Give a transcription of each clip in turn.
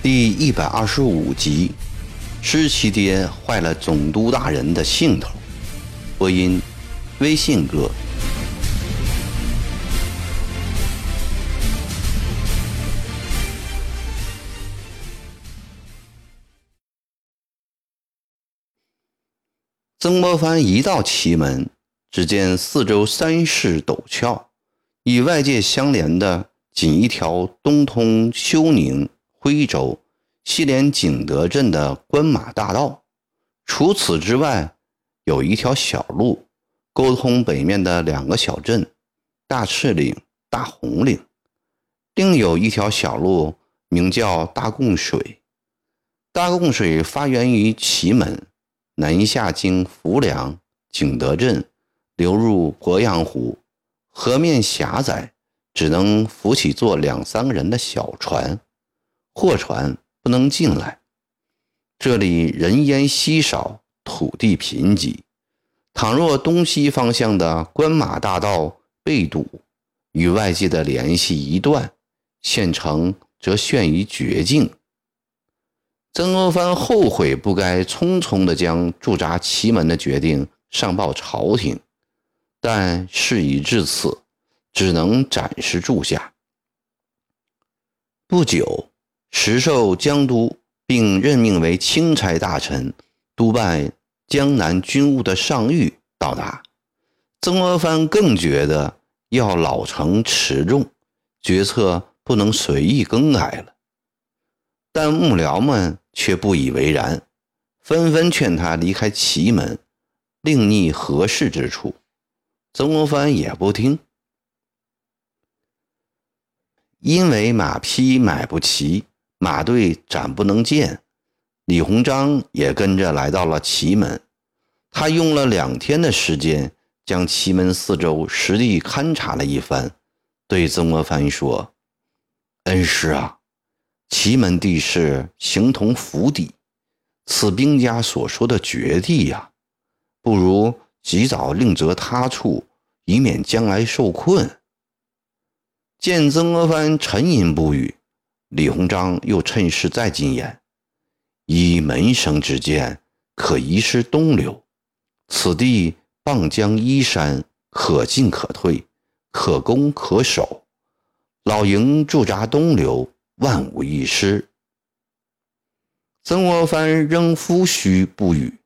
第一百二十五集，失其爹坏了总督大人的兴头。播音：微信哥。曾国藩一到祁门，只见四周山势陡峭，与外界相连的仅一条东通休宁、徽州，西连景德镇的关马大道。除此之外，有一条小路，沟通北面的两个小镇：大赤岭、大红岭。另有一条小路，名叫大贡水。大贡水发源于祁门。南下经浮梁、景德镇，流入鄱阳湖，河面狭窄，只能浮起坐两三个人的小船，货船不能进来。这里人烟稀少，土地贫瘠。倘若东西方向的关马大道被堵，与外界的联系一断，县城则陷于绝境。曾国藩后悔不该匆匆地将驻扎祁门的决定上报朝廷，但事已至此，只能暂时住下。不久，时授江都并任命为钦差大臣、督办江南军务的上谕到达，曾国藩更觉得要老成持重，决策不能随意更改了。但幕僚们。却不以为然，纷纷劝他离开祁门，另觅合适之处。曾国藩也不听，因为马匹买不齐，马队暂不能见。李鸿章也跟着来到了祁门，他用了两天的时间，将祁门四周实地勘察了一番，对曾国藩说：“恩师啊。”祁门地势形同府邸，此兵家所说的绝地呀，不如及早另择他处，以免将来受困。见曾国藩沉吟不语，李鸿章又趁势再进言：“以门生之见，可移师东流。此地傍江依山，可进可退，可攻可守。老营驻扎东流。”万无一失。曾国藩仍夫须不语。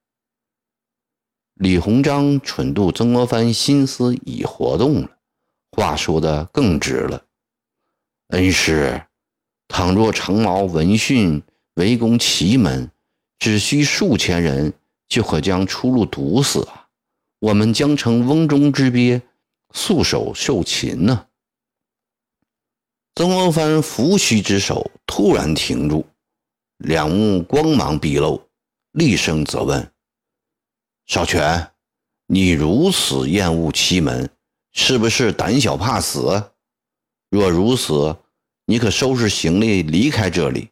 李鸿章蠢度曾国藩心思已活动了，话说的更直了。恩师，倘若长毛闻讯围攻祁门，只需数千人，就可将出路堵死啊！我们将成瓮中之鳖，束手受擒呢。曾国藩扶须之手突然停住，两目光芒毕露，厉声责问：“少权，你如此厌恶祁门，是不是胆小怕死？若如此，你可收拾行李离开这里。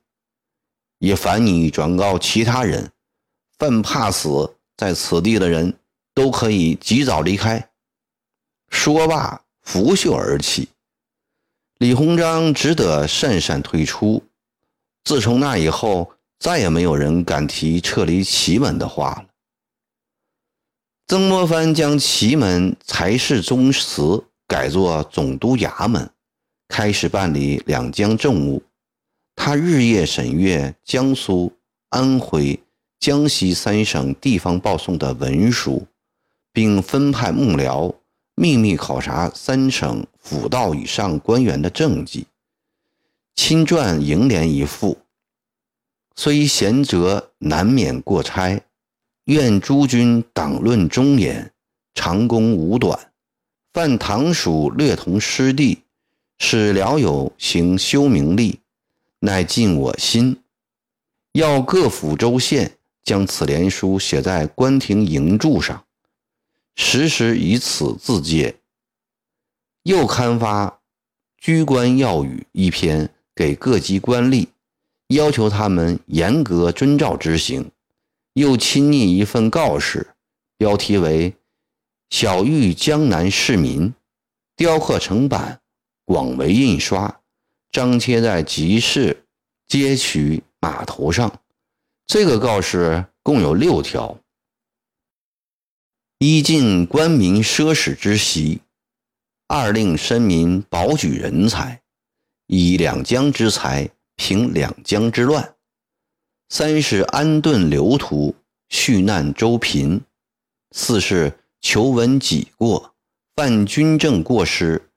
也烦你转告其他人，犯怕死在此地的人都可以及早离开。”说罢，拂袖而起。李鸿章只得讪讪退出。自从那以后，再也没有人敢提撤离祁门的话了。曾国藩将祁门才是宗祠改作总督衙门，开始办理两江政务。他日夜审阅江苏、安徽、江西三省地方报送的文书，并分派幕僚。秘密考察三省府道以上官员的政绩，亲撰楹联一副。虽贤哲难免过差，愿诸君党论忠言，长功无短。犯唐属略同师弟，使辽友行修明利，乃尽我心。要各府州县将此联书写在官廷楹柱上。时时以此自戒。又刊发《居官要语》一篇给各级官吏，要求他们严格遵照执行。又亲拟一份告示，标题为“小玉江南市民”，雕刻成版，广为印刷，张贴在集市、街区、码头上。这个告示共有六条：一禁官民奢侈之习；二令绅民保举人才，以两江之财平两江之乱；三是安顿流徒，恤难周贫。四是求闻己过，犯军政过失，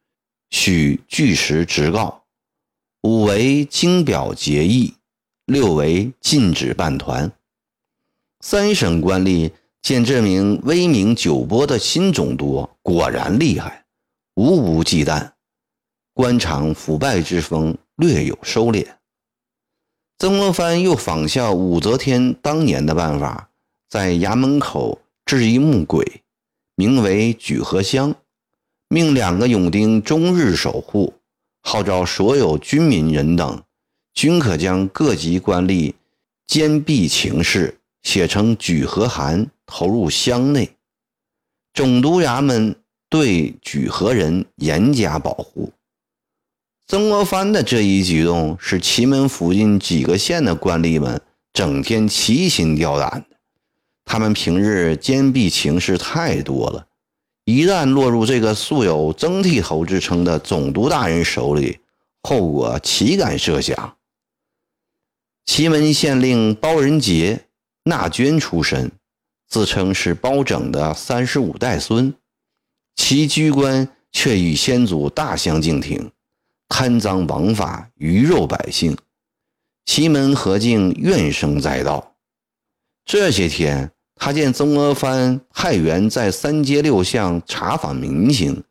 许据实直告。五为经表结义，六为禁止办团。三省官吏见这名威名久播的新总督果然厉害，无无忌惮，官场腐败之风略有收敛。曾国藩又仿效武则天当年的办法，在衙门口。置一木鬼，名为举河乡，命两个勇丁终日守护，号召所有军民人等，均可将各级官吏兼弊情事写成举和函，投入乡内。总督衙门对举和人严加保护。曾国藩的这一举动，使祁门附近几个县的官吏们整天提心吊胆。他们平日奸弊情事太多了，一旦落入这个素有“曾剃头”之称的总督大人手里，后果岂敢设想？祁门县令包仁杰，纳娟出身，自称是包拯的三十五代孙，其居官却与先祖大相径庭，贪赃枉法，鱼肉百姓。祁门何竟怨声载道。这些天。他见曾国藩派员在三街六巷查访民情，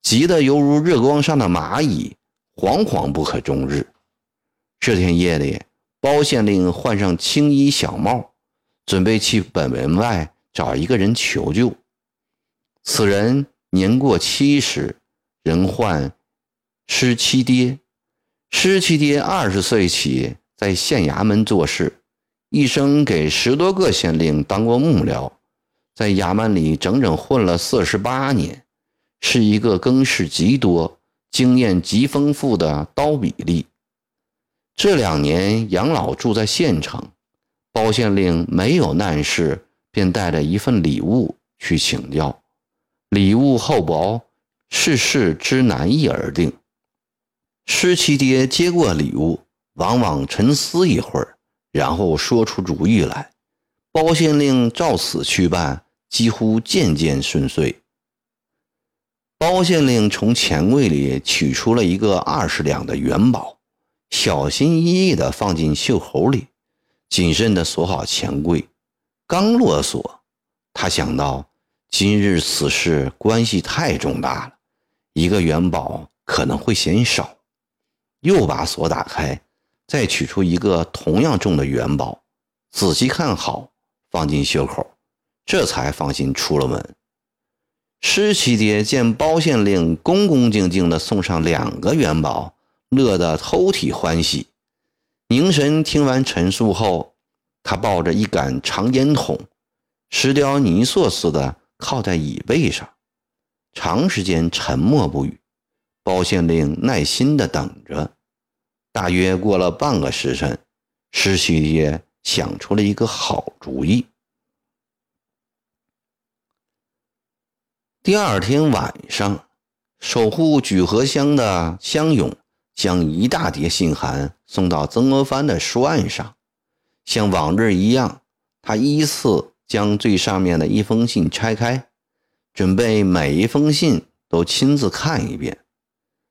急得犹如热光上的蚂蚁，惶惶不可终日。这天夜里，包县令换上青衣小帽，准备去本门外找一个人求救。此人年过七十，人唤施七爹。施七爹二十岁起在县衙门做事。一生给十多个县令当过幕僚，在衙门里整整混了四十八年，是一个更事极多、经验极丰富的刀笔吏。这两年养老住在县城，包县令没有难事，便带着一份礼物去请教。礼物厚薄，世事之难易而定。施七爹接过礼物，往往沉思一会儿。然后说出主意来，包县令照此去办，几乎件件顺遂。包县令从钱柜里取出了一个二十两的元宝，小心翼翼地放进袖口里，谨慎地锁好钱柜。刚落锁，他想到今日此事关系太重大了，一个元宝可能会嫌少，又把锁打开。再取出一个同样重的元宝，仔细看好，放进袖口，这才放心出了门。施七爹见包县令恭恭敬敬地送上两个元宝，乐得偷体欢喜。凝神听完陈述后，他抱着一杆长烟筒，石雕泥塑似的靠在椅背上，长时间沉默不语。包县令耐心地等着。大约过了半个时辰，施七爹想出了一个好主意。第二天晚上，守护举河乡的乡勇将一大叠信函送到曾国藩的书案上，像往日一样，他依次将最上面的一封信拆开，准备每一封信都亲自看一遍。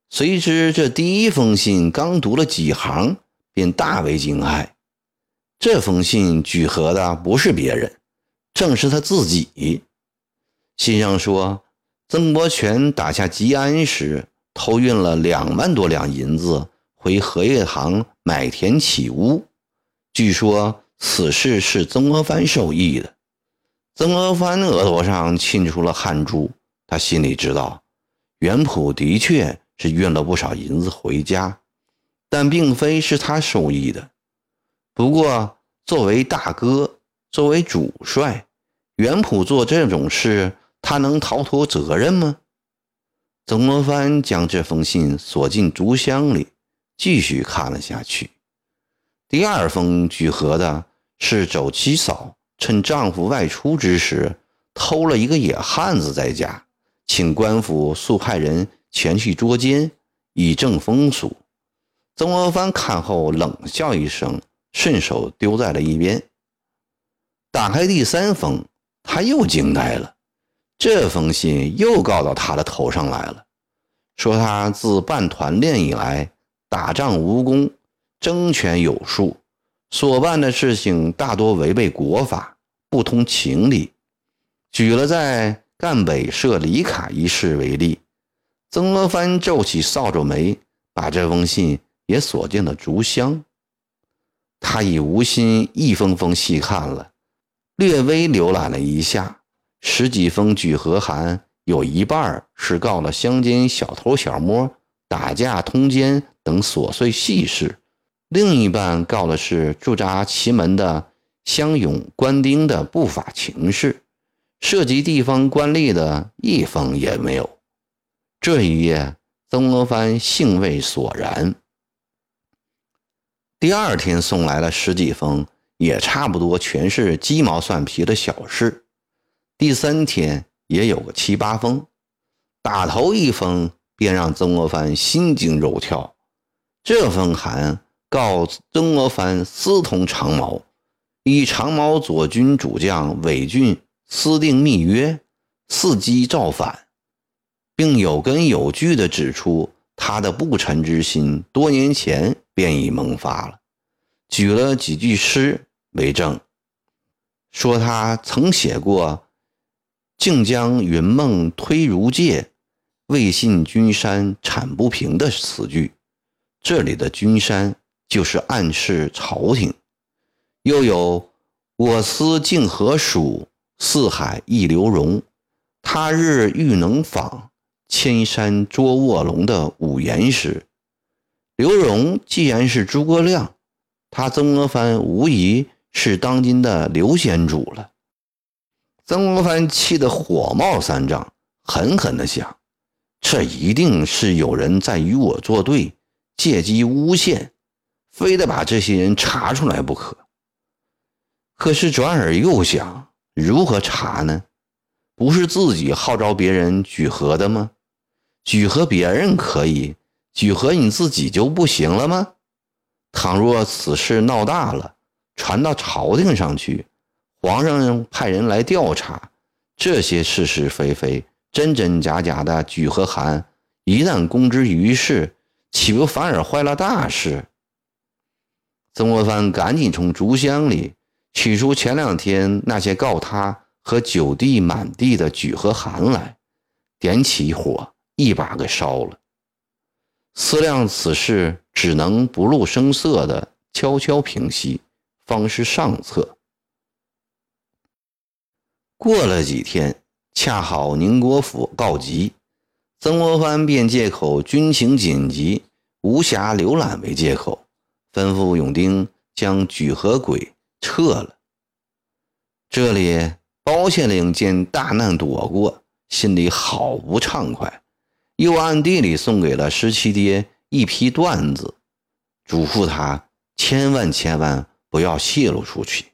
谁知这第一封信刚读了几行，便大为惊骇。这封信举合的不是别人，正是他自己。信上说，曾国荃打下吉安时，偷运了两万多两银子回荷叶塘买田起屋。据说此事是曾国藩授意的。曾国藩额头上沁出了汗珠，他心里知道，袁普的确。是运了不少银子回家，但并非是他授意的。不过，作为大哥，作为主帅，袁普做这种事，他能逃脱责任吗？曾国藩将这封信锁进竹箱里，继续看了下去。第二封举和的是走七嫂趁丈夫外出之时，偷了一个野汉子在家，请官府速派人前去捉奸，以正风俗。曾国藩看后冷笑一声，顺手丢在了一边。打开第三封，他又惊呆了。这封信又告到他的头上来了，说他自办团练以来，打仗无功，争权有术，所办的事情大多违背国法，不通情理。举了在赣北设李卡一事为例。曾国藩皱起扫帚眉，把这封信也锁进了竹箱。他已无心一封封细看了，略微浏览了一下。十几封举和函，有一半是告了乡间小偷小摸、打架通奸等琐碎细事，另一半告的是驻扎祁门的乡勇官丁的不法情事，涉及地方官吏的一封也没有。这一夜，曾国藩兴味索然。第二天送来了十几封，也差不多全是鸡毛蒜皮的小事。第三天也有个七八封，打头一封便让曾国藩心惊肉跳。这封函告曾国藩私通长毛，与长毛左军主将韦俊私定密约，伺机造反，并有根有据地指出他的不臣之心多年前便已萌发了，举了几句诗为证，说他曾写过。竟将云梦推如界，未信君山产不平的词句。这里的君山就是暗示朝廷。又有我思竟何属，四海一刘荣。他日欲能访，千山捉卧龙的五言诗。刘荣既然是诸葛亮，他曾国藩无疑是当今的刘先主了。曾国藩气得火冒三丈，狠狠地想：这一定是有人在与我作对，借机诬陷，非得把这些人查出来不可。可是转而又想，如何查呢？不是自己号召别人举和的吗？举和别人可以，举和你自己就不行了吗？倘若此事闹大了，传到朝廷上去。皇上派人来调查这些是是非非、真真假假的举和函，一旦公之于世，岂不反而坏了大事？曾国藩赶紧从竹箱里取出前两天那些告他和九弟满地的举和函来，点起火，一把给烧了。思量此事，只能不露声色的悄悄平息，方是上策。过了几天，恰好宁国府告急，曾国藩便借口军情紧急，无暇浏览为借口，吩咐永丁将举和鬼撤了。这里包县令见大难躲过，心里好不畅快，又暗地里送给了十七爹一批段子，嘱咐他千万千万不要泄露出去。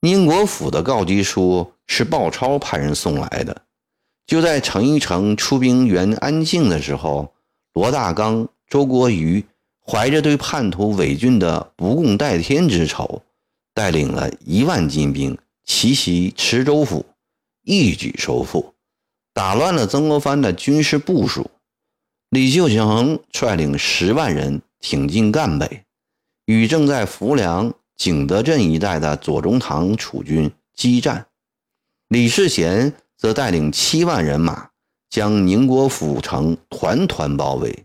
宁国府的告急书是鲍超派人送来的。就在程一成出兵援安庆的时候，罗大刚、周国瑜怀着对叛徒伪俊的不共戴天之仇，带领了一万精兵奇袭池州府，一举收复，打乱了曾国藩的军事部署。李秀成率领十万人挺进赣北，与正在浮梁。景德镇一带的左宗棠楚军激战，李世贤则带领七万人马将宁国府城团团包围。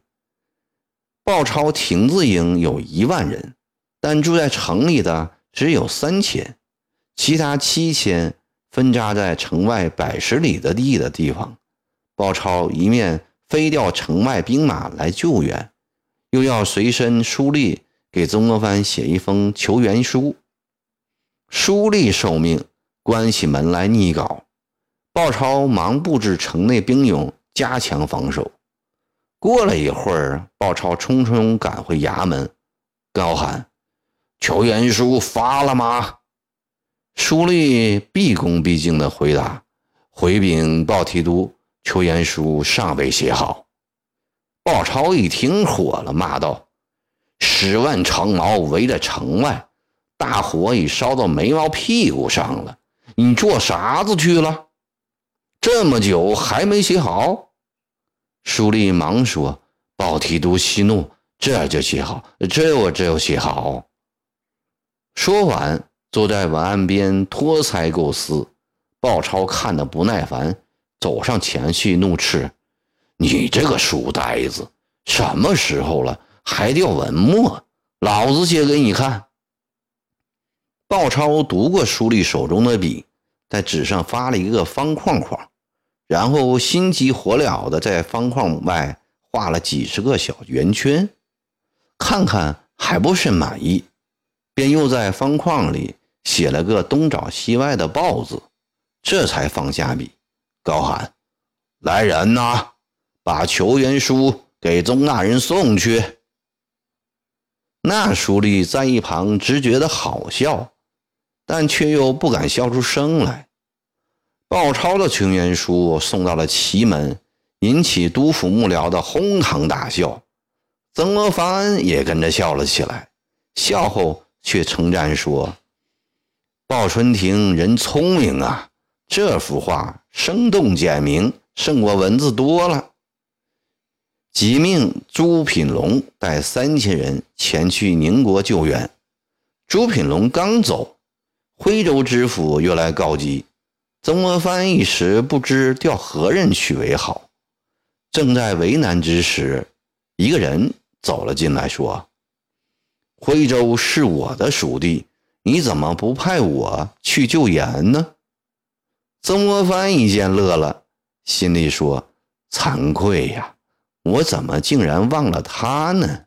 鲍超亭子营有一万人，但住在城里的只有三千，其他七千分扎在城外百十里的地的地方。鲍超一面飞调城外兵马来救援，又要随身书吏。给曾国藩写一封求援书。书吏受命关起门来拟稿。鲍超忙布置城内兵勇，加强防守。过了一会儿，鲍超匆匆赶回衙门，高喊：“求援书发了吗？”书吏毕恭毕敬地回答：“回禀鲍提督，求援书尚未写好。”鲍超一听火了，骂道：“十万长矛围在城外，大火已烧到眉毛屁股上了，你做啥子去了？这么久还没写好？”书立忙说：“鲍提督息怒，这就写好，这我这就写好。”说完。坐在文案边托腮构思，鲍超看得不耐烦，走上前去怒斥：“你这个书呆子，什么时候了还掉文墨？老子写给你看。”鲍超读过书立手中的笔，在纸上发了一个方框框，然后心急火燎地在方框外画了几十个小圆圈，看看还不甚满意，便又在方框里。写了个东找西歪的“豹”字，这才放下笔，高喊：“来人呐，把求援书给宗大人送去。”那书吏在一旁只觉得好笑，但却又不敢笑出声来。鲍超的群援书送到了祁门，引起督府幕僚的哄堂大笑，曾国藩也跟着笑了起来，笑后却称赞说。鲍春亭人聪明啊，这幅画生动简明，胜过文字多了。即命朱品龙带三千人前去宁国救援。朱品龙刚走，徽州知府又来告急。曾国藩一时不知调何人去为好，正在为难之时，一个人走了进来，说：“徽州是我的属地。”你怎么不派我去救援呢？曾国藩一见乐了，心里说：“惭愧呀，我怎么竟然忘了他呢？”